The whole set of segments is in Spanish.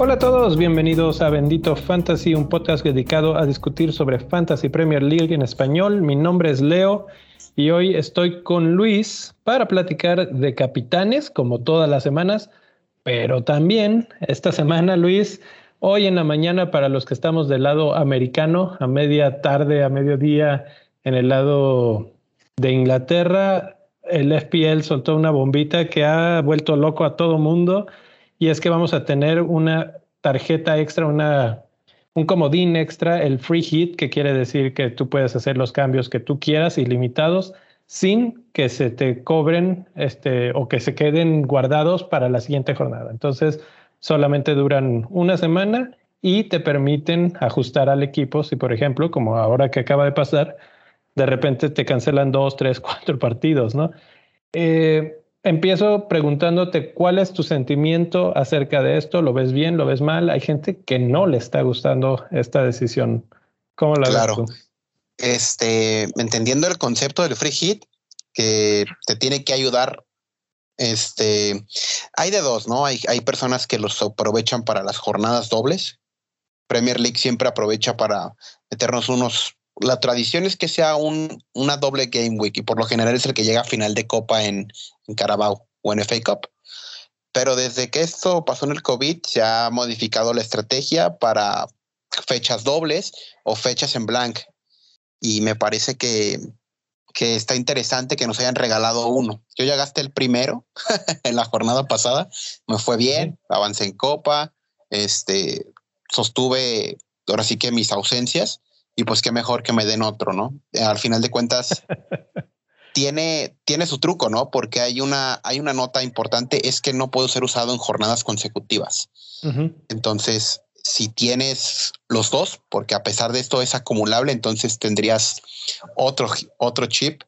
Hola a todos, bienvenidos a Bendito Fantasy, un podcast dedicado a discutir sobre Fantasy Premier League en español. Mi nombre es Leo y hoy estoy con Luis para platicar de capitanes, como todas las semanas, pero también esta semana, Luis, hoy en la mañana para los que estamos del lado americano, a media tarde, a mediodía, en el lado de Inglaterra, el FPL soltó una bombita que ha vuelto loco a todo mundo y es que vamos a tener una tarjeta extra, una, un comodín extra, el free hit, que quiere decir que tú puedes hacer los cambios que tú quieras ilimitados sin que se te cobren este, o que se queden guardados para la siguiente jornada. Entonces, solamente duran una semana y te permiten ajustar al equipo si, por ejemplo, como ahora que acaba de pasar, de repente te cancelan dos, tres, cuatro partidos, ¿no? Eh, empiezo preguntándote cuál es tu sentimiento acerca de esto. ¿Lo ves bien? ¿Lo ves mal? Hay gente que no le está gustando esta decisión. ¿Cómo la ves tú? Este, entendiendo el concepto del free hit, que te tiene que ayudar. Este, hay de dos, ¿no? Hay, hay personas que los aprovechan para las jornadas dobles. Premier League siempre aprovecha para meternos unos la tradición es que sea un, una doble game week y por lo general es el que llega a final de copa en, en Carabao o en FA Cup. Pero desde que esto pasó en el COVID, se ha modificado la estrategia para fechas dobles o fechas en blank. Y me parece que, que está interesante que nos hayan regalado uno. Yo ya gasté el primero en la jornada pasada, me fue bien, avancé en copa, este, sostuve ahora sí que mis ausencias y pues qué mejor que me den otro, ¿no? Al final de cuentas, tiene, tiene su truco, ¿no? Porque hay una, hay una nota importante, es que no puedo ser usado en jornadas consecutivas. Entonces, si tienes los dos, porque a pesar de esto es acumulable, entonces tendrías otro, otro chip,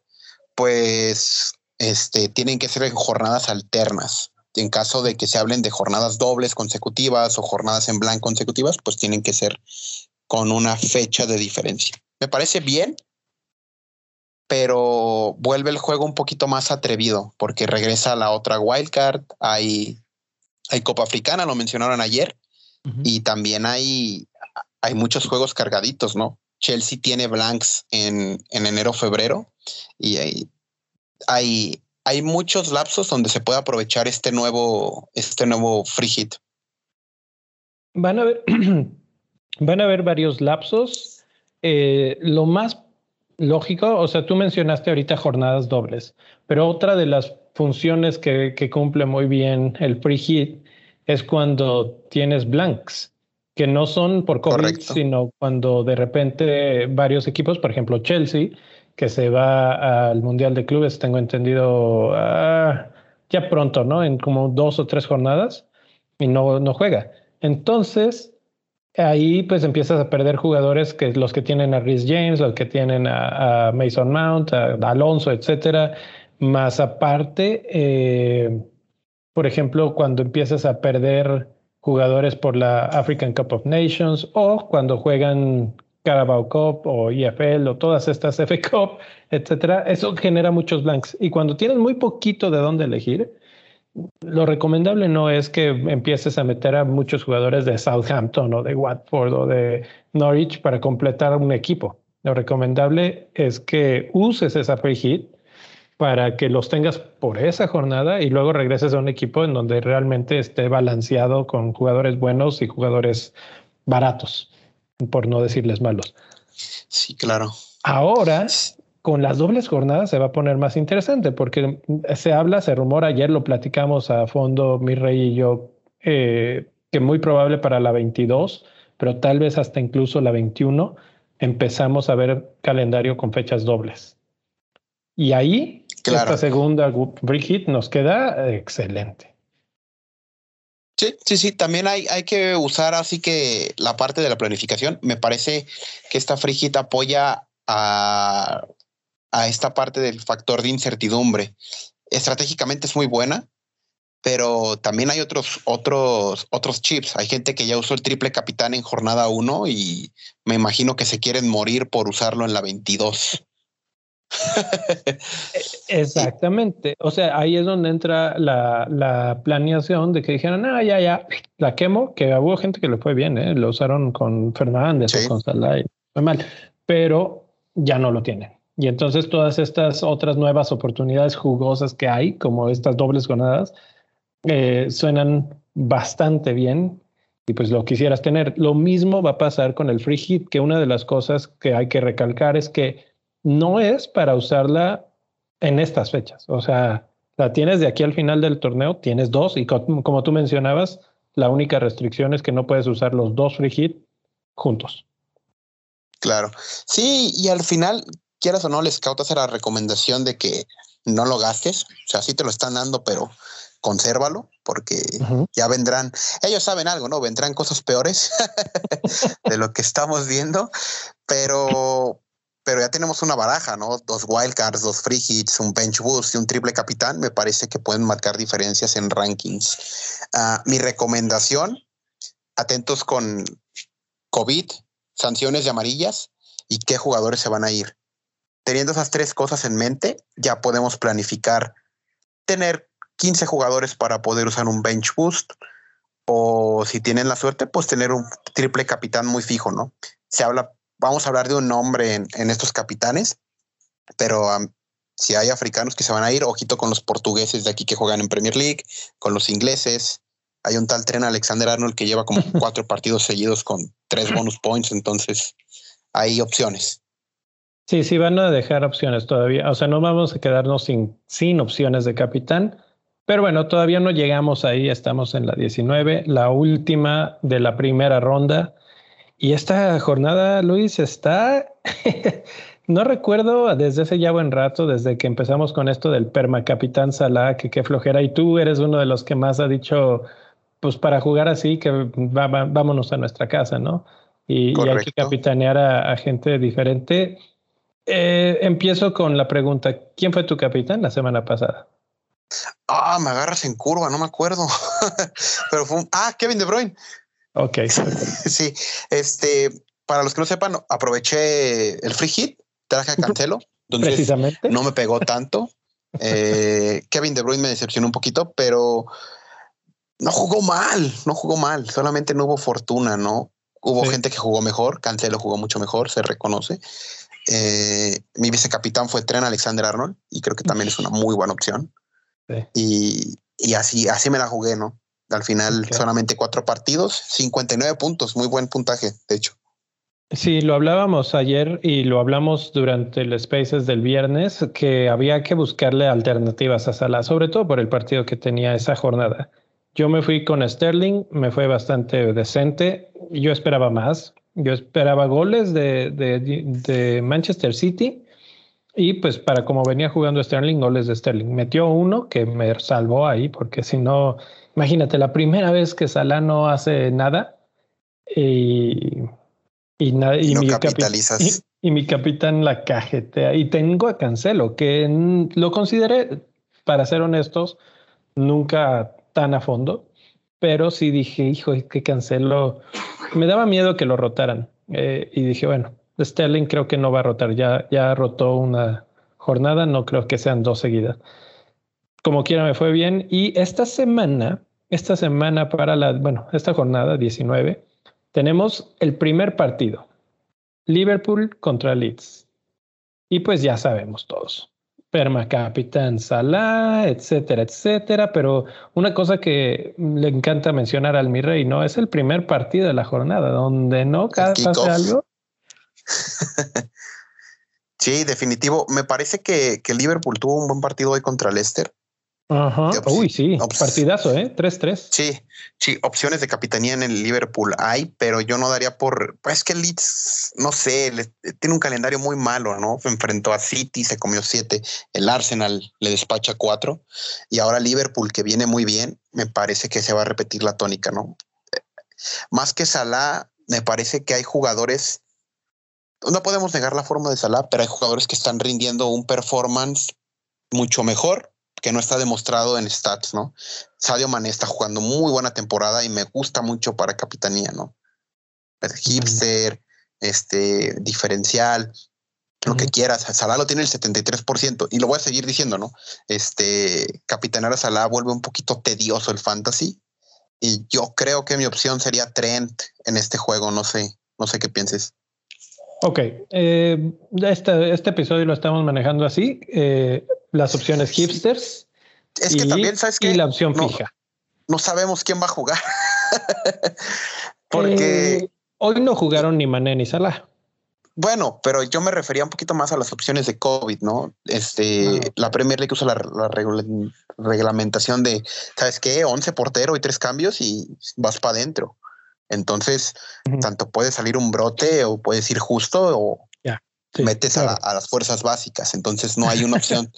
pues este, tienen que ser en jornadas alternas. En caso de que se hablen de jornadas dobles consecutivas o jornadas en blanco consecutivas, pues tienen que ser con una fecha de diferencia. Me parece bien, pero vuelve el juego un poquito más atrevido porque regresa la otra wildcard. Hay, hay Copa Africana, lo mencionaron ayer, y también hay, hay muchos juegos cargaditos, ¿no? Chelsea tiene blanks en, en enero, febrero, y hay, hay, hay muchos lapsos donde se puede aprovechar este nuevo, este nuevo free hit. Van a ver, Van a haber varios lapsos. Eh, lo más lógico, o sea, tú mencionaste ahorita jornadas dobles, pero otra de las funciones que, cumple muy bien el free hit es cuando tienes blanks, que no son por COVID, sino cuando de repente varios equipos, por ejemplo Chelsea, que se va al Mundial de Clubes, tengo entendido, ah, ya pronto, ¿no? En como dos o tres jornadas y no, no juega. Entonces, ahí pues empiezas a perder jugadores que los que tienen a Rhys James, los que tienen a, Mason Mount, a, Alonso, etcétera. Más aparte, eh, por ejemplo, cuando empiezas a perder jugadores por la African Cup of Nations o cuando juegan Carabao Cup o EFL o todas estas FA Cup, etcétera, eso genera muchos blanks. Y cuando tienes muy poquito de dónde elegir, lo recomendable no es que empieces a meter a muchos jugadores de Southampton o de Watford o de Norwich para completar un equipo. Lo recomendable es que uses esa free hit para que los tengas por esa jornada y luego regreses a un equipo en donde realmente esté balanceado con jugadores buenos y jugadores baratos, por no decirles malos. Sí, claro. Ahora con las dobles jornadas se va a poner más interesante porque se habla, se rumora, ayer lo platicamos a fondo mi rey y yo, eh, que muy probable para la 22, pero tal vez hasta incluso la 21, empezamos a ver calendario con fechas dobles. Y ahí, esta segunda hit nos queda excelente. Sí, sí, sí. También hay, hay que usar así que la parte de la planificación. Me parece que esta free hit apoya a a esta parte del factor de incertidumbre. Estratégicamente es muy buena pero también hay otros, otros, otros chips. Hay gente que ya usó el triple capitán en jornada 1 y me imagino que se quieren morir por usarlo en la 22. Exactamente. O sea, ahí es donde entra la, la, planeación de que dijeron, ah, ya, ya, la quemo, que hubo gente que le fue bien, ¿eh? lo usaron con Fernández o con Salah, fue mal, pero ya no lo tienen. Y entonces todas estas otras nuevas oportunidades jugosas que hay, como estas dobles jornadas, eh, suenan bastante bien y pues lo quisieras tener. Lo mismo va a pasar con el free hit, que una de las cosas que hay que recalcar es que no es para usarla en estas fechas. O sea, la tienes de aquí al final del torneo, tienes dos y como tú mencionabas, la única restricción es que no puedes usar los dos free hit juntos. Claro. Sí, y al final, quieras o no, les cautas la recomendación de que no lo gastes. O sea, sí te lo están dando, pero consérvalo porque ya vendrán, ellos saben algo, ¿no? Vendrán cosas peores de lo que estamos viendo, pero, pero ya tenemos una baraja, ¿no? Dos wildcards, dos free hits, un bench boost y un triple capitán, me parece que pueden marcar diferencias en rankings. Ah, mi recomendación, atentos con COVID, sanciones de amarillas y qué jugadores se van a ir. Teniendo esas tres cosas en mente, ya podemos planificar tener 15 jugadores para poder usar un bench boost o si tienen la suerte, pues tener un triple capitán muy fijo, ¿no? Se habla, vamos a hablar de un nombre en, estos capitanes, pero si hay africanos que se van a ir, ojito con los portugueses de aquí que juegan en Premier League, con los ingleses. Hay un tal tren Alexander Arnold que lleva como cuatro partidos seguidos con tres bonus points, entonces hay opciones. Sí, sí, van a dejar opciones todavía. O sea, no vamos a quedarnos sin, sin opciones de capitán pero bueno, todavía no llegamos ahí, estamos en la 19, la última de la primera ronda. Y esta jornada, Luis, está, no recuerdo desde ese ya buen rato, desde que empezamos con esto del permacapitán Salah, que qué flojera, y tú eres uno de los que más ha dicho, pues para jugar así, que vámonos a nuestra casa, ¿no? Y, hay que capitanear a, gente diferente. Eh, empiezo con la pregunta, ¿quién fue tu capitán la semana pasada? Ah, me agarras en curva, no me acuerdo. Pero fue un, ah, Kevin De Bruyne. Ok. sí, este, para los que no sepan, aproveché el free hit, traje a Cancelo. Precisamente. No me pegó tanto. Eh, Kevin De Bruyne me decepcionó un poquito, pero no jugó mal, no jugó mal, solamente no hubo fortuna, ¿no? Hubo gente que jugó mejor, Cancelo jugó mucho mejor, se reconoce. Eh, mi vicecapitán fue Tren Alexander Arnold y creo que también es una muy buena opción. Y, así, así me la jugué, ¿no? Al final solamente cuatro partidos, 59 puntos, muy buen puntaje, de hecho. Sí, lo hablábamos ayer y lo hablamos durante el Spaces del viernes, que había que buscarle alternativas a Salah, sobre todo por el partido que tenía esa jornada. Yo me fui con Sterling, me fue bastante decente, yo esperaba más, yo esperaba goles de, de Manchester City y pues para como venía jugando Sterling, goles de Sterling. Metió uno que me salvó ahí, porque si no, imagínate, la primera vez que Salah no hace nada y, y, mi, capitalizas. Y, mi capitán la cajetea. Y tengo a Cancelo, que lo consideré, para ser honestos, nunca tan a fondo, pero sí dije, hijo, que Cancelo, me daba miedo que lo rotaran. Eh, y dije, bueno, Sterling creo que no va a rotar, ya, ya rotó una jornada, no creo que sean dos seguidas. Como quiera me fue bien y esta semana, esta semana para la, bueno, esta jornada 19, tenemos el primer partido, Liverpool contra Leeds. Y pues ya sabemos todos. Perma Capitán Salah, etcétera, etcétera. Pero una cosa que le encanta mencionar al mi rey, ¿no? Es el primer partido de la jornada, donde no pasa algo sí, definitivo. Me parece que, que, Liverpool tuvo un buen partido hoy contra Leicester. Ajá. Uy, sí, partidazo, ¿eh? 3-3. Sí, sí, opciones de capitanía en el Liverpool hay, pero yo no daría por. Pues que Leeds, no sé, tiene un calendario muy malo, ¿no? Se enfrentó a City, se comió siete, el Arsenal le despacha cuatro, y ahora Liverpool, que viene muy bien, me parece que se va a repetir la tónica, ¿no? Más que Salah, me parece que hay jugadores no podemos negar la forma de Salah, pero hay jugadores que están rindiendo un performance mucho mejor que no está demostrado en stats, ¿no? Sadio Mané está jugando muy buena temporada y me gusta mucho para capitanía, ¿no? El hipster, este diferencial, lo que quieras. Salah lo tiene el 73% y lo voy a seguir diciendo, ¿no? Este capitanear a Salah vuelve un poquito tedioso el fantasy y yo creo que mi opción sería Trent en este juego. No sé, no sé qué pienses. Ok, eh, este, este episodio lo estamos manejando así. Eh, las opciones hipsters. Es que también, ¿sabes que Y la opción fija. No sabemos quién va a jugar. Porque. Eh, hoy no jugaron ni Mané ni Salah. Bueno, pero yo me refería un poquito más a las opciones de COVID, ¿no? Este, ah. la Premier League usa la, reglamentación de, ¿sabes qué? 11 portero y tres cambios y vas para adentro. Entonces, tanto puede salir un brote o puedes ir justo o metes a, las fuerzas básicas. Entonces, no hay una opción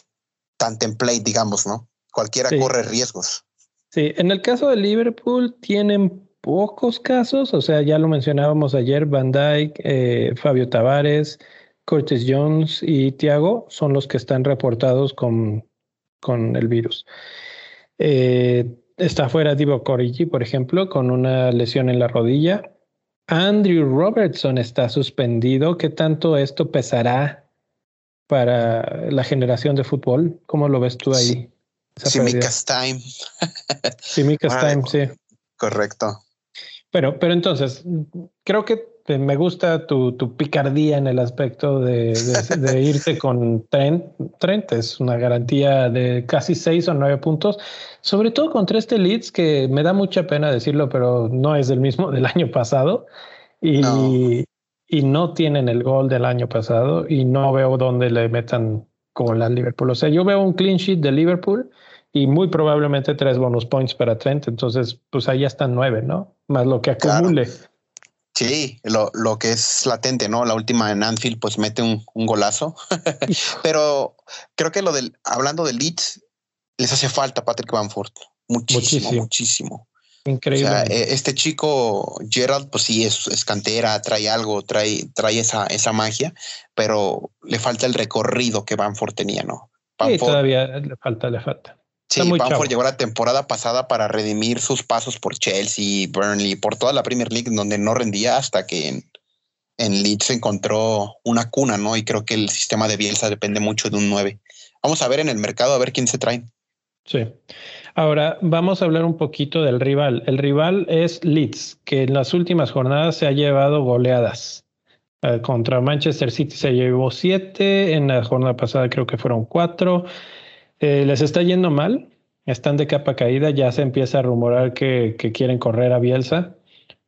tan template, digamos, ¿no? Cualquiera corre riesgos. Sí, en el caso de Liverpool tienen pocos casos, o sea, ya lo mencionábamos ayer, Van Dyke, eh, Fabio Tavares, Curtis Jones y Thiago son los que están reportados con, con el virus. Eh, está fuera Divo Corigi, por ejemplo, con una lesión en la rodilla. Andrew Robertson está suspendido. ¿Qué tanto esto pesará para la generación de fútbol? ¿Cómo lo ves tú ahí? Simicas Time. Simicas Time, sí. Correcto. Pero, pero entonces, creo que me gusta tu, tu picardía en el aspecto de, de, irte con Trent. Trent es una garantía de casi seis o nueve puntos, sobre todo contra este Leeds que me da mucha pena decirlo, pero no es el mismo del año pasado. Y no. y no tienen el gol del año pasado y no veo dónde le metan con la Liverpool. O sea, yo veo un clean sheet de Liverpool y muy probablemente tres bonus points para Trent. Entonces, pues ahí están nueve, ¿no? Más lo que acumule. Sí, lo, lo, que es latente, ¿no? La última en Anfield, pues mete un, un golazo. Pero creo que lo del, hablando de Leeds, les hace falta Patrick Bamford. Muchísimo, muchísimo. Increíble. E, este chico, Gerald, pues sí, es, es, cantera, trae algo, trae, trae esa, esa magia, pero le falta el recorrido que Bamford tenía, ¿no? sí, todavía le falta, le falta. Sí, Bamford llegó la temporada pasada para redimir sus pasos por Chelsea, Burnley, por toda la Premier League, donde no rendía hasta que en, en Leeds encontró una cuna, ¿no? Y creo que el sistema de Bielsa depende mucho de un 9. Vamos a ver en el mercado a ver quién se trae. Sí. Ahora vamos a hablar un poquito del rival. El rival es Leeds, que en las últimas jornadas se ha llevado goleadas. Eh, contra Manchester City se llevó siete, en la jornada pasada creo que fueron cuatro. Eh, les está yendo mal, están de capa caída, ya se empieza a rumorar que, quieren correr a Bielsa.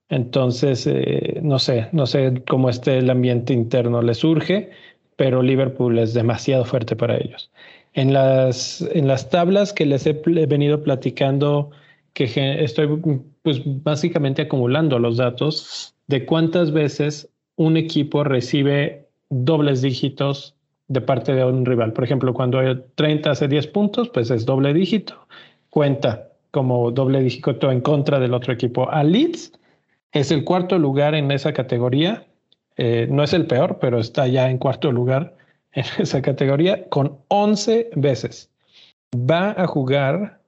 Entonces, eh, no sé, no sé cómo esté el ambiente interno, les surge, pero Liverpool es demasiado fuerte para ellos. En las, en las tablas que les he venido platicando, que estoy pues básicamente acumulando los datos de cuántas veces un equipo recibe dobles dígitos de parte de un rival. Por ejemplo, cuando hay 30 hace 10 puntos, pues es doble dígito. Cuenta como doble dígito en contra del otro equipo. A Leeds es el cuarto lugar en esa categoría. Eh, no es el peor, pero está ya en cuarto lugar en esa categoría con 11 veces. Va a jugar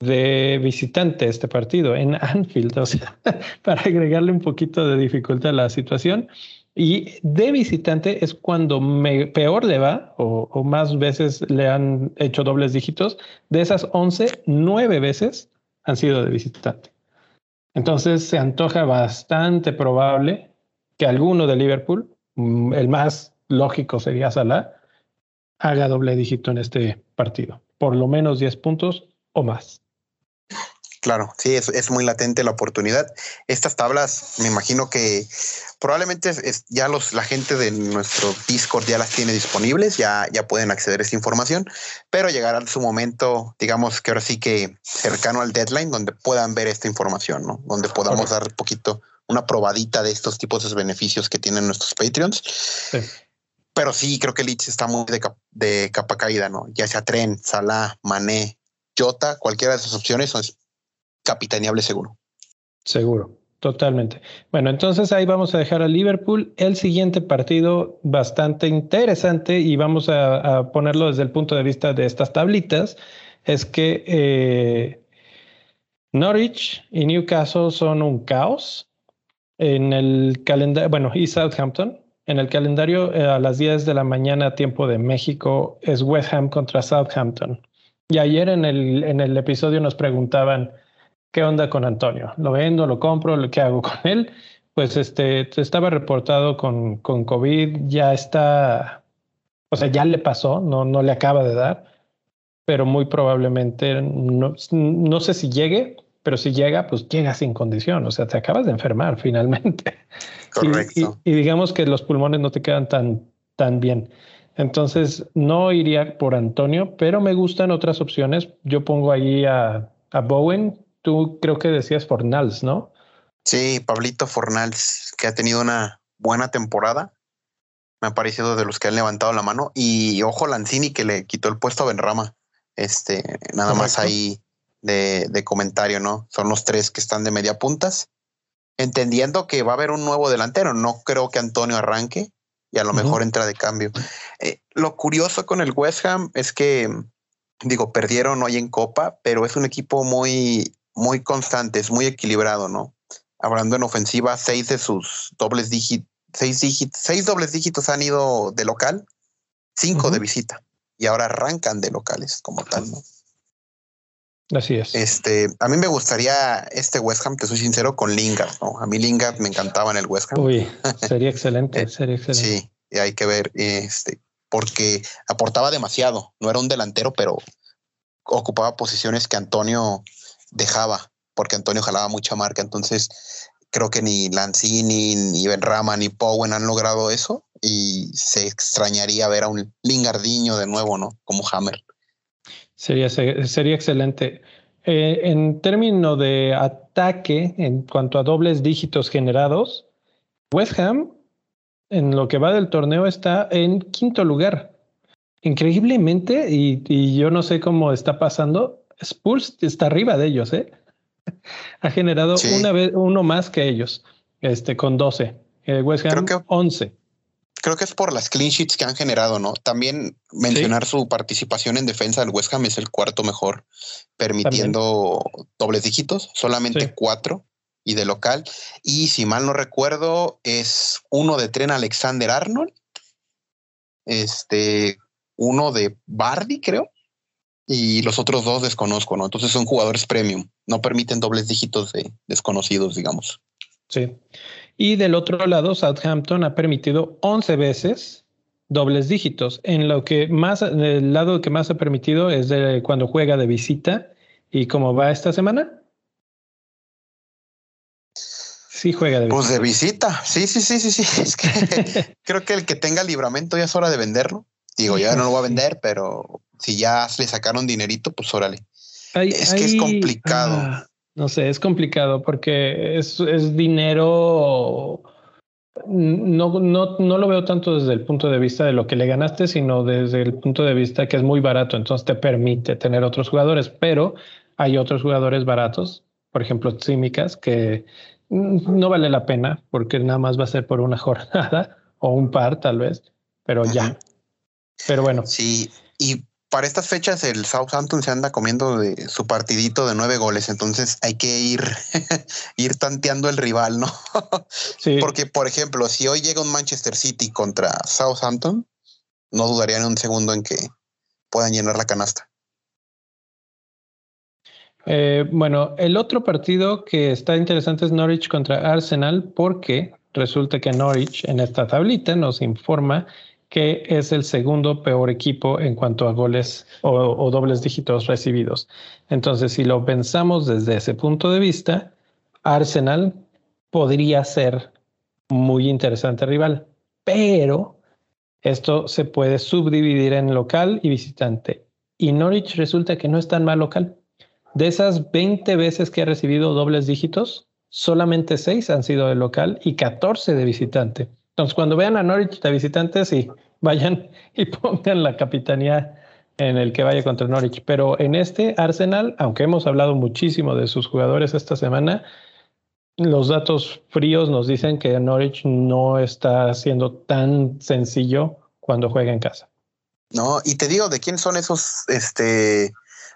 de visitante este partido en Anfield, o sea, para agregarle un poquito de dificultad a la situación. Y de visitante es cuando peor le va o, más veces le han hecho dobles dígitos. De esas 11, 9 veces han sido de visitante. Entonces se antoja bastante probable que alguno de Liverpool, mm, el más lógico sería Salah, haga doble dígito en este partido. Por lo menos 10 puntos o más. Claro, sí, es, es, muy latente la oportunidad. Estas tablas, me imagino que probablemente es, ya los, la gente de nuestro Discord ya las tiene disponibles, ya, ya pueden acceder a esa información, pero llegará su momento, digamos que ahora sí que cercano al deadline, donde puedan ver esta información, ¿no? Donde podamos dar un poquito una probadita de estos tipos de beneficios que tienen nuestros Patreons. Pero sí, creo que Leeds está muy de, de capa caída, ¿no? Ya sea Tren, Salah, Mané, Jota, cualquiera de esas opciones son capitaneable seguro. Seguro. Totalmente. Bueno, entonces ahí vamos a dejar a Liverpool. El siguiente partido bastante interesante y vamos a, ponerlo desde el punto de vista de estas tablitas es que eh, Norwich y Newcastle son un caos en el calendario, bueno, y Southampton. En el calendario eh, a las 10 de la mañana, tiempo de México, es West Ham contra Southampton. Y ayer en el, en el episodio nos preguntaban, ¿qué onda con Antonio? ¿Lo vendo, lo compro, qué hago con él? Pues este, estaba reportado con, con COVID, ya está, o sea, ya le pasó, no, no le acaba de dar, pero muy probablemente, no, no sé si llegue, pero si llega, pues llega sin condición, o sea, te acabas de enfermar finalmente. Correcto. Y, digamos que los pulmones no te quedan tan, tan bien. Entonces, no iría por Antonio, pero me gustan otras opciones. Yo pongo ahí a, a Bowen, tú creo que decías Fornals, ¿no? Sí, Pablito Fornals, que ha tenido una buena temporada. Me ha parecido de los que han levantado la mano. Y ojo, Lanzini, que le quitó el puesto a Benrama. Este, nada más ahí de, de, comentario, ¿no? Son los tres que están de media puntas. Entendiendo que va a haber un nuevo delantero. No creo que Antonio arranque y a lo mejor entra de cambio. Eh, lo curioso con el West Ham es que, digo, perdieron hoy en Copa, pero es un equipo muy muy constantes, muy equilibrado, ¿no? Hablando en ofensiva, seis de sus dobles dígitos, seis dígitos, seis dobles dígitos han ido de local, cinco de visita, y ahora arrancan de locales como tal, ¿no? Así es. Este, a mí me gustaría este West Ham, te soy sincero, con Lingard, ¿no? A mí Lingard me encantaba en el West Ham. Uy, sería excelente, eh, sería excelente. Sí, y hay que ver, este, porque aportaba demasiado, no era un delantero, pero ocupaba posiciones que Antonio dejaba, porque Antonio jalaba mucha marca. Entonces, creo que ni Lanzini, ni Benrama, ni Powen han logrado eso. Y se extrañaría ver a un Lingardiño de nuevo, ¿no? Como Hammer. Sería, sería excelente. Eh, en términos de ataque, en cuanto a dobles dígitos generados, West Ham, en lo que va del torneo, está en quinto lugar. Increíblemente, y yo no sé cómo está pasando, Spurs está arriba de ellos, ¿eh? ha generado una vez uno más que ellos, este con 12. Eh, West Ham creo que, 11. Creo que es por las clean sheets que han generado, ¿no? También mencionar su participación en defensa del West Ham es el cuarto mejor, permitiendo dobles dígitos, solamente cuatro y de local. Y si mal no recuerdo, es uno de tren Alexander Arnold, este, uno de Bardi, creo, y los otros dos desconozco, ¿no? Entonces son jugadores premium, no permiten dobles dígitos de desconocidos, digamos. Sí. Y del otro lado, Southampton ha permitido 11 veces dobles dígitos, en lo que más, el lado que más ha permitido es de cuando juega de visita. ¿Y cómo va esta semana? Sí, juega de visita. Pues de visita, sí, sí, sí, sí, sí. Es que creo que el que tenga libramento ya es hora de venderlo. Digo, ya no lo voy a vender, pero si ya le sacaron dinerito, pues órale. es que es complicado. Ah, no sé, es complicado porque es, es dinero. No, no, no lo veo tanto desde el punto de vista de lo que le ganaste, sino desde el punto de vista que es muy barato, entonces te permite tener otros jugadores, pero hay otros jugadores baratos, por ejemplo, Címicas, que no vale la pena porque nada más va a ser por una jornada o un par tal vez, pero ya. Pero bueno. Sí, y para estas fechas el Southampton se anda comiendo de su partidito de nueve goles, entonces hay que ir, ir tanteando el rival, ¿no? sí. Porque, por ejemplo, si hoy llega un Manchester City contra Southampton, no dudaría en un segundo en que puedan llenar la canasta. Eh, bueno, el otro partido que está interesante es Norwich contra Arsenal, porque resulta que Norwich en esta tablita nos informa que es el segundo peor equipo en cuanto a goles o, dobles dígitos recibidos. Entonces, si lo pensamos desde ese punto de vista, Arsenal podría ser muy interesante rival, pero esto se puede subdividir en local y visitante. Y Norwich resulta que no es tan mal local. De esas 20 veces que ha recibido dobles dígitos, solamente 6 han sido de local y 14 de visitante. Entonces, cuando vean a Norwich de visitantes, sí, vayan y pongan la capitanía en el que vaya contra Norwich. Pero en este Arsenal, aunque hemos hablado muchísimo de sus jugadores esta semana, los datos fríos nos dicen que Norwich no está siendo tan sencillo cuando juega en casa. No, y te digo, ¿de quién son esos este,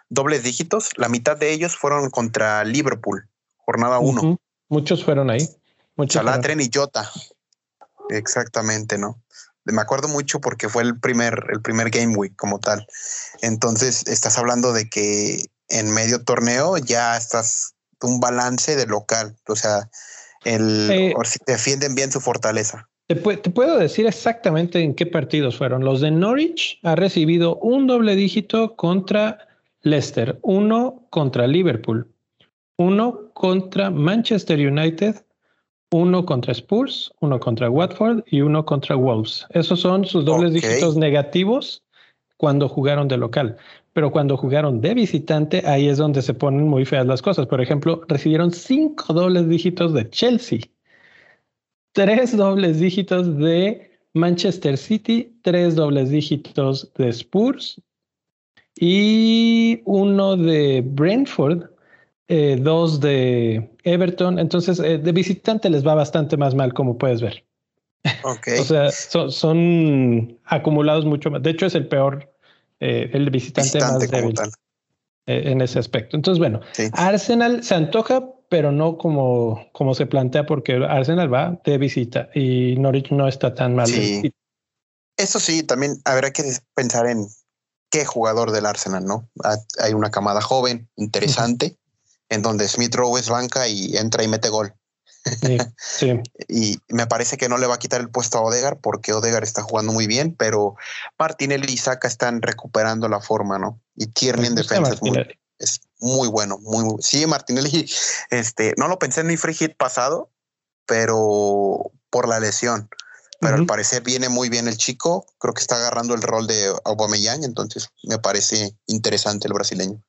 dobles dígitos? La mitad de ellos fueron contra Liverpool, jornada 1. Muchos fueron ahí. Muchos Salatren y Jota. Exactamente, ¿no? Me acuerdo mucho porque fue el primer, el primer Game Week como tal. Entonces, estás hablando de que en medio torneo ya estás un balance de local. O sea, el, eh, si defienden bien su fortaleza. Te, puedo decir exactamente en qué partidos fueron. Los de Norwich ha recibido un doble dígito contra Leicester, uno contra Liverpool, uno contra Manchester United, uno contra Spurs, uno contra Watford y uno contra Wolves. Esos son sus dobles dígitos negativos cuando jugaron de local. Pero cuando jugaron de visitante, ahí es donde se ponen muy feas las cosas. Por ejemplo, recibieron cinco dobles dígitos de Chelsea, tres dobles dígitos de Manchester City, tres dobles dígitos de Spurs y uno de Brentford, eh, dos de Everton. Entonces, eh, de visitante les va bastante más mal, como puedes ver. Okay. o sea, son, acumulados mucho más. De hecho, es el peor, eh, el visitante, más débil en ese aspecto. Entonces, bueno, Arsenal se antoja pero no como, como se plantea, porque Arsenal va de visita y Norwich no está tan mal. Sí. Eso sí, también habrá que pensar en qué jugador del Arsenal, ¿no? Hay una camada joven, interesante, en donde Smith Rowe es banca y entra y mete gol. Sí, y me parece que no le va a quitar el puesto a Odegar porque Odegar está jugando muy bien, pero Martinelli y Saka están recuperando la forma, ¿no? Y Tierney en defensa es muy, es muy bueno, muy, muy sí, Martinelli, este, no lo pensé en mi free hit pasado, pero por la lesión. Pero al parecer viene muy bien el chico, creo que está agarrando el rol de Aubameyang, entonces me parece interesante el brasileño.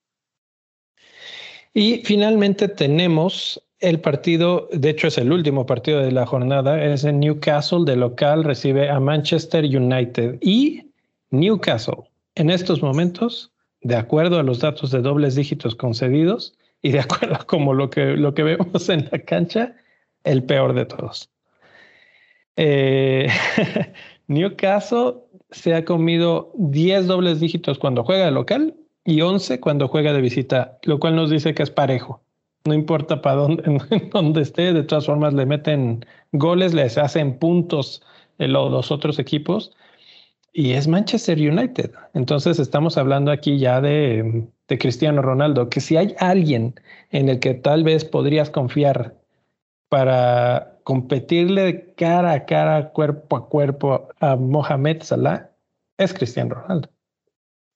Y finalmente tenemos el partido, de hecho es el último partido de la jornada, es en Newcastle de local, recibe a Manchester United y Newcastle en estos momentos de acuerdo a los datos de dobles dígitos concedidos y de acuerdo a como lo que, lo que vemos en la cancha, el peor de todos. Eh, Newcastle se ha comido 10 dobles dígitos cuando juega de local y 11 cuando juega de visita, lo cual nos dice que es parejo. No importa para dónde, esté, de todas formas le meten goles, les hacen puntos los otros equipos y es Manchester United. Entonces estamos hablando aquí ya de, Cristiano Ronaldo, que si hay alguien en el que tal vez podrías confiar para competirle cara a cara, cuerpo a cuerpo a Mohamed Salah, es Cristiano Ronaldo.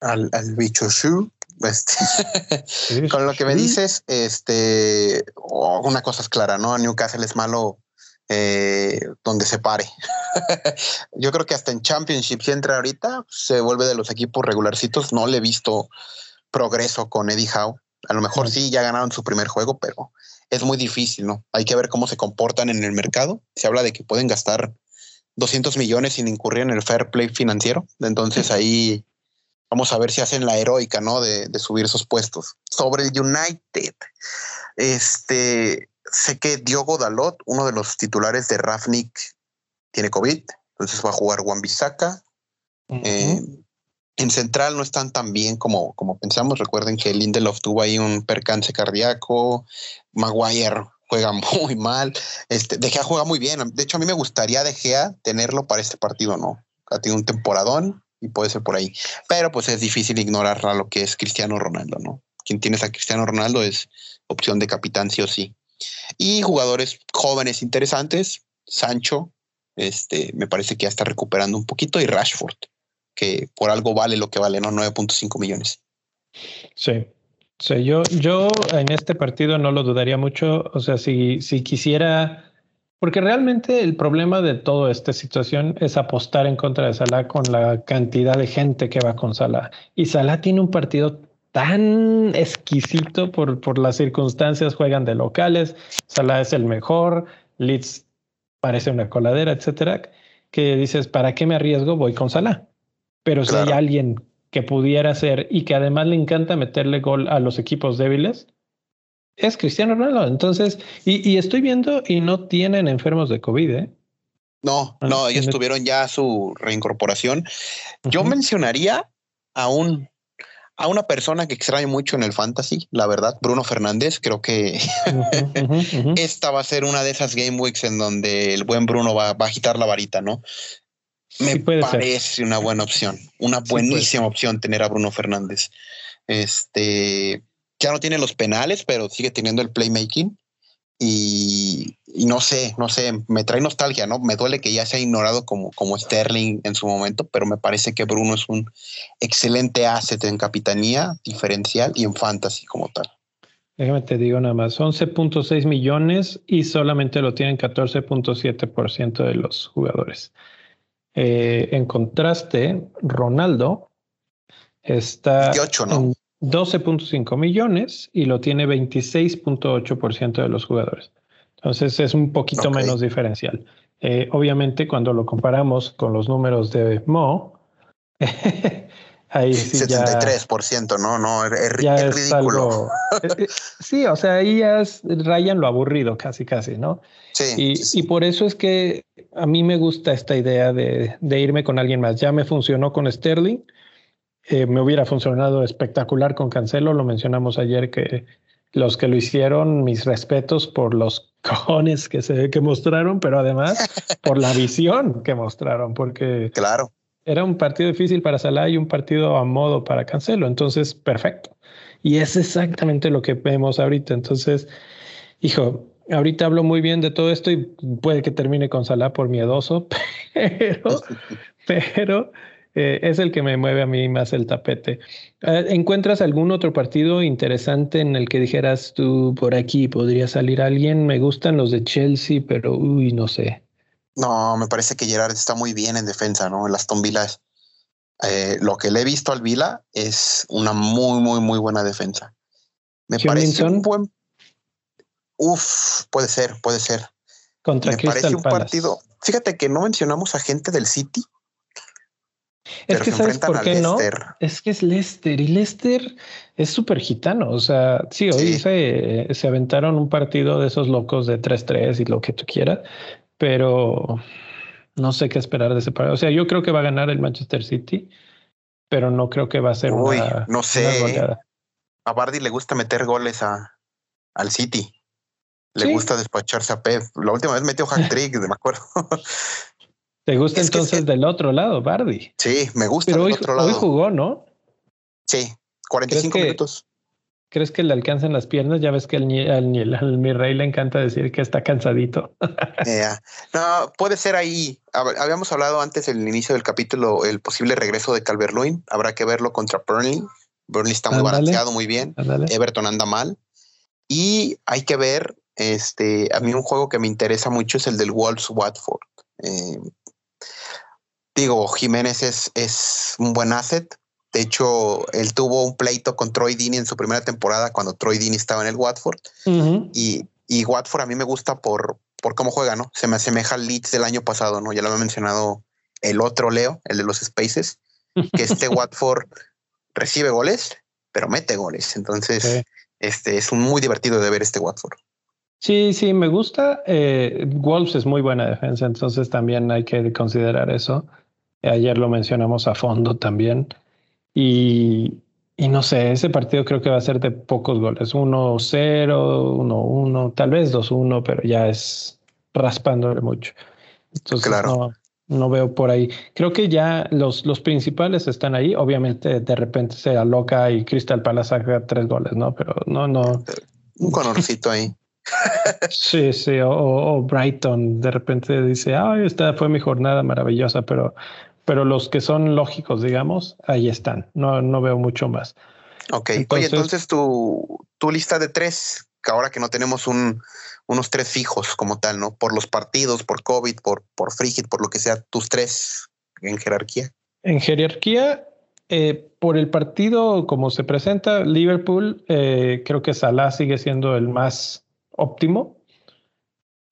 Al, al bicho Shu. Este, con lo que me dices, este, oh, una cosa es clara, ¿no? Newcastle es malo eh, donde se pare. Yo creo que hasta en Championship, si entra ahorita, se vuelve de los equipos regularcitos. No le he visto progreso con Eddie Howe. A lo mejor sí, ya ganaron su primer juego, pero es muy difícil, ¿no? Hay que ver cómo se comportan en el mercado. Se habla de que pueden gastar 200 millones sin incurrir en el fair play financiero. Entonces ahí vamos a ver si hacen la heroica, ¿no? De, de subir esos puestos. Sobre el United, este, sé que Diogo Dalot, uno de los titulares de Rafnik, tiene COVID, entonces va a jugar Juan Bisaca. Eh, en central no están tan bien como, como pensamos. Recuerden que Lindelof tuvo ahí un percance cardíaco. Maguire juega muy mal. Este, De Gea juega muy bien. De hecho, a mí me gustaría De Gea tenerlo para este partido, ¿no? Ha tenido un temporadón y puede ser por ahí. Pero pues es difícil ignorar lo que es Cristiano Ronaldo, ¿no? Quien tienes a Cristiano Ronaldo es opción de capitán sí o sí. Y jugadores jóvenes interesantes, Sancho, este, me parece que ya está recuperando un poquito, y Rashford, que por algo vale lo que vale, ¿no? 9.5 millones. Sí. Sí, yo, yo en este partido no lo dudaría mucho. O sea, si, si quisiera, porque realmente el problema de toda esta situación es apostar en contra de Salah con la cantidad de gente que va con Salah. Y Salah tiene un partido tan exquisito por, por las circunstancias, juegan de locales, Salah es el mejor, Leeds parece una coladera, etcétera, que dices, ¿para qué me arriesgo? Voy con Salah. Pero si hay alguien que pudiera ser y que además le encanta meterle gol a los equipos débiles, Es Cristiano Ronaldo. Entonces, y, y estoy viendo y no tienen enfermos de COVID, ¿eh? No, ah, no, ellos tuvieron ya su reincorporación. Yo mencionaría a un a una persona que extraño mucho en el fantasy, la verdad, Bruno Fernández. Creo que esta va a ser una de esas game weeks en donde el buen Bruno va, a agitar la varita, ¿no? Me parece una buena opción, una buenísima opción tener a Bruno Fernández. Este ya no tiene los penales, pero sigue teniendo el playmaking. Y, no sé, no sé, me trae nostalgia, ¿no? Me duele que ya se ha ignorado como, como Sterling en su momento, pero me parece que Bruno es un excelente asset en capitanía, diferencial y en fantasy como tal. Déjame te digo nada más, 11.6 millones y solamente lo tienen 14.7% de los jugadores. Eh, en contraste, Ronaldo está 18, ¿no? 12.5 millones y lo tiene 26.8% de los jugadores. Entonces es un poquito menos diferencial. Eh, obviamente cuando lo comparamos con los números de Mo, ahí sí 73%, ¿no? No, es, ridículo. Eh, eh, sí, o sea, ahí ya es, rayan lo aburrido casi, casi, ¿no? Sí y, y, por eso es que a mí me gusta esta idea de, de irme con alguien más. Ya me funcionó con Sterling eh, me hubiera funcionado espectacular con Cancelo. Lo mencionamos ayer que los que lo hicieron, mis respetos por los cojones que se que mostraron, pero además por la visión que mostraron, porque claro. era un partido difícil para Salah y un partido a modo para Cancelo. Entonces, perfecto. Y es exactamente lo que vemos ahorita. Entonces, hijo, ahorita hablo muy bien de todo esto y puede que termine con Salah por miedoso, pero, pero eh, es el que me mueve a mí más el tapete. Eh, ¿Encuentras algún otro partido interesante en el que dijeras tú por aquí podría salir alguien? Me gustan los de Chelsea, pero uy, no sé. No, me parece que Gerard está muy bien en defensa, ¿no? En las Villa eh, lo que le he visto al Vila es una muy, muy, muy buena defensa. Me parece un buen. Uf, puede ser, puede ser. Contra me parece un partido. Fíjate que no mencionamos a gente del City es que sabes por qué no. Es que es Leicester y Leicester es súper gitano. O sea, sí, hoy Se, se, aventaron un partido de esos locos de 3-3 y lo que tú quieras, pero no sé qué esperar de ese partido. O sea, yo creo que va a ganar el Manchester City, pero no creo que va a ser una. No sé. a Bardi le gusta meter goles a, al City. Le gusta despacharse a Pep. La última vez metió hack trick, me acuerdo. ¿Te gusta entonces del otro lado, Bardi? Sí, me gusta Pero del hoy, otro lado. Hoy jugó, ¿no? Sí, 45 minutos. ¿Crees que le alcancen las piernas? Ya ves que al, mi rey le encanta decir que está cansadito. No, puede ser ahí. Habíamos hablado antes en el inicio del capítulo el posible regreso de Calvert-Lewin. Habrá que verlo contra Burnley. Burnley está muy balanceado, muy bien. Everton anda mal. Y hay que ver, este, a mí un juego que me interesa mucho es el del Wolves Watford. Eh, digo, Jiménez es, es un buen asset. De hecho, él tuvo un pleito con Troy Dini en su primera temporada cuando Troy Dini estaba en el Watford. y, y, Watford a mí me gusta por, por cómo juega, ¿no? Se me asemeja al Leeds del año pasado, ¿no? Ya lo había mencionado el otro Leo, el de los Spaces, que este Watford recibe goles, pero mete goles. Entonces, este es muy divertido de ver este Watford. Sí, sí, me gusta. Eh, Wolves es muy buena defensa, entonces también hay que considerar eso. Ayer lo mencionamos a fondo también. Y, y no sé, ese partido creo que va a ser de pocos goles. 1-0, 1-1, tal vez 2-1, pero ya es raspándole mucho. Entonces no, no, veo por ahí. Creo que ya los, los principales están ahí. Obviamente de repente se aloca y Crystal Palace saca tres goles, ¿no? Pero no, no. Un conorcito ahí. Sí, sí, o, Brighton de repente dice, ay, esta fue mi jornada maravillosa, pero, pero los que son lógicos, digamos, ahí están. No, no veo mucho más. Ok, oye, entonces tu, tu lista de tres, que ahora que no tenemos un, unos tres fijos como tal, ¿no? Por los partidos, por COVID, por, por Frigid, por lo que sea, tus tres en jerarquía. En jerarquía, eh, por el partido como se presenta, Liverpool, eh, creo que Salah sigue siendo el más óptimo.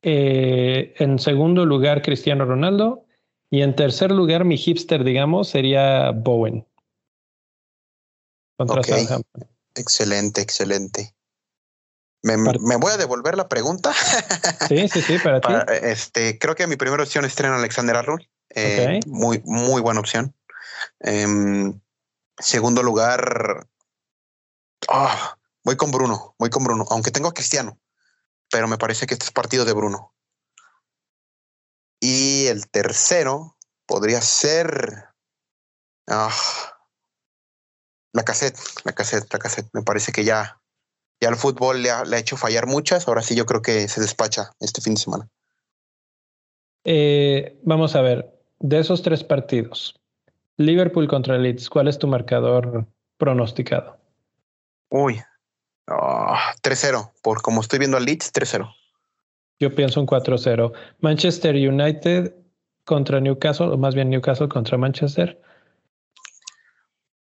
Eh, en segundo lugar, Cristiano Ronaldo. Y en tercer lugar, mi hipster, digamos, sería Bowen. Excelente, excelente. Me, me, voy a devolver la pregunta. Sí, sí, sí, para, ti. Este, creo que mi primera opción es Tren Alexander Arnold. Eh, muy, muy buena opción. Em, segundo lugar, ah, voy con Bruno, voy con Bruno, aunque tengo a Cristiano, pero me parece que este es partido de Bruno. Y el tercero podría ser ah, la cassette, la cassette, la cassette. Me parece que ya, ya el fútbol le ha, le ha, hecho fallar muchas. Ahora sí, yo creo que se despacha este fin de semana. Eh, vamos a ver, de esos tres partidos, Liverpool contra Leeds, ¿cuál es tu marcador pronosticado? Uy, 3-0. Por como estoy viendo al Leeds, 3-0. Yo pienso un 4-0. Manchester United contra Newcastle, o más bien Newcastle contra Manchester.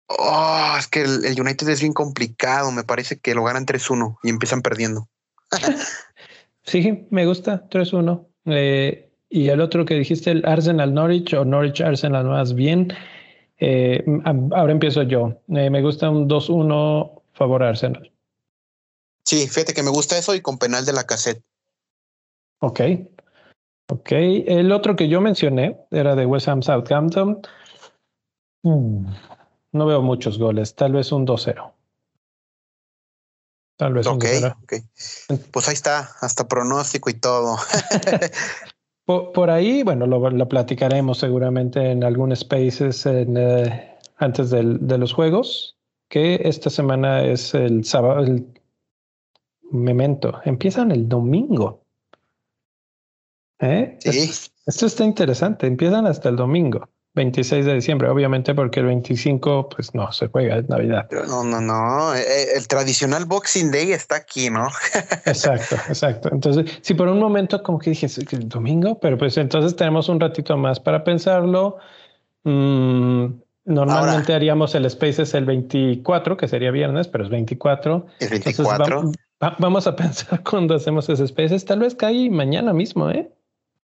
Oh, es que el, el, United es bien complicado. Me parece que lo ganan 3-1 y empiezan perdiendo. sí, me gusta 3-1. Eh, y el otro que dijiste, el Arsenal Norwich o Norwich Arsenal más bien. Eh, ahora empiezo yo. Eh, me gusta un 2-1 favor Arsenal. Sí, fíjate que me gusta eso y con penal de la cassette. Ok. Ok. El otro que yo mencioné era de West Ham Southampton. Mm, no veo muchos goles, tal vez un 2-0. Tal vez un 2-0. Okay. Pues ahí está, hasta pronóstico y todo. por, por, ahí, bueno, lo, lo, platicaremos seguramente en algún spaces en, eh, antes del, de los juegos, que esta semana es el sábado, el memento, empiezan el domingo. ¿Eh? Sí. Esto, está interesante. Empiezan hasta el domingo, 26 de diciembre, obviamente porque el 25 pues no se juega, es Navidad. No, no, no. Eh, eh, el tradicional Boxing Day está aquí, ¿no? exacto, exacto. Entonces, si por un momento como que dije el domingo, pero pues entonces tenemos un ratito más para pensarlo. Mm, normalmente Ahora, haríamos el Spaces el 24, que sería viernes, pero es 24. El 24. Entonces, va, vamos a pensar cuando hacemos ese Spaces, tal vez cae mañana mismo, ¿eh?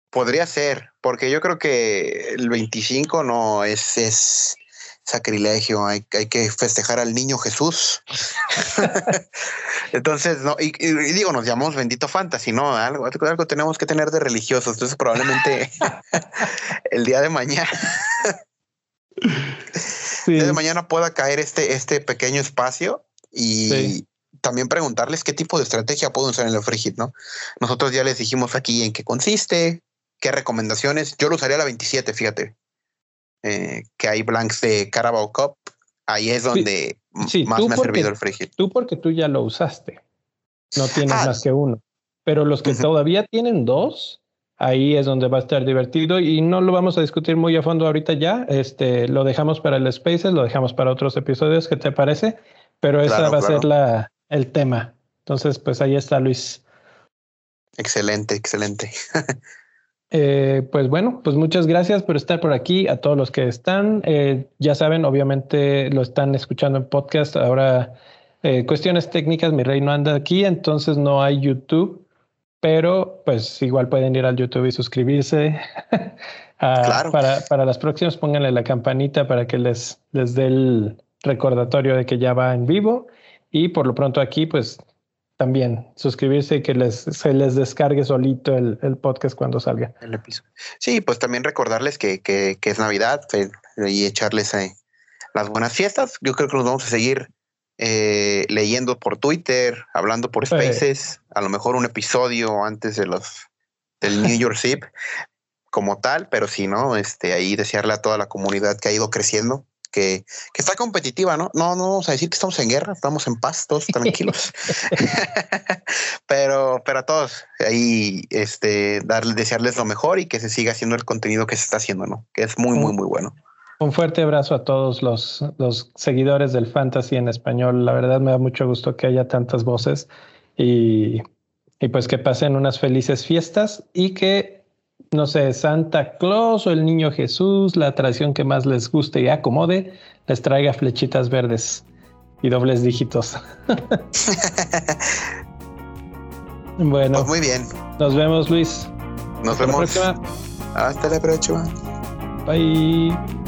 Podría ser, porque yo creo que el 25 no es, es sacrilegio, hay, hay, que festejar al niño Jesús. entonces, no, y, y, digo, nos llamamos bendito fantasy, ¿no? Algo, algo tenemos que tener de religiosos, entonces probablemente el día de mañana. sí. El día de mañana pueda caer este, este pequeño espacio y, sí también preguntarles qué tipo de estrategia pueden usar en el hit, ¿no? Nosotros ya les dijimos aquí en qué consiste, qué recomendaciones. Yo lo usaría la 27, fíjate. Eh, que hay blanks de Carabao Cup. Ahí es donde sí, más me ha servido el hit. Tú porque tú ya lo usaste. No tienes ah, más que uno. Pero los que uh -huh. todavía tienen dos, ahí es donde va a estar divertido y no lo vamos a discutir muy a fondo ahorita ya. Este, lo dejamos para el Spaces, lo dejamos para otros episodios. ¿Qué te parece? Pero esa claro, va claro. a ser la, el tema. Entonces, pues ahí está Luis. Excelente, excelente. eh, pues bueno, pues muchas gracias por estar por aquí. A todos los que están, eh, ya saben, obviamente lo están escuchando en podcast. Ahora, eh, cuestiones técnicas, mi rey no anda aquí, entonces no hay YouTube, pero pues igual pueden ir al YouTube y suscribirse. ah, claro. para, para las próximas, pónganle la campanita para que les, les dé el recordatorio de que ya va en vivo. Y por lo pronto aquí, pues también suscribirse y que les, se les descargue solito el, el podcast cuando salga. El episodio. Sí, pues también recordarles que, que, que es Navidad y echarles eh, las buenas fiestas. Yo creo que nos vamos a seguir eh, leyendo por Twitter, hablando por Spaces, a lo mejor un episodio antes de los del New York Zip como tal, pero si no, este, ahí desearle a toda la comunidad que ha ido creciendo que, que, está competitiva, ¿no? No, no vamos a decir que estamos en guerra, estamos en paz, todos tranquilos. pero, pero a todos ahí, este, darle, desearles lo mejor y que se siga haciendo el contenido que se está haciendo, ¿no? Que es muy, muy, muy bueno. Un fuerte abrazo a todos los, los seguidores del fantasy en español. La verdad me da mucho gusto que haya tantas voces y, y pues que pasen unas felices fiestas y que no sé, Santa Claus o el Niño Jesús, la tradición que más les guste y acomode, les traiga flechitas verdes y dobles dígitos. bueno, pues muy bien. Nos vemos, Luis. Nos Hasta vemos. La Hasta la próxima. Bye.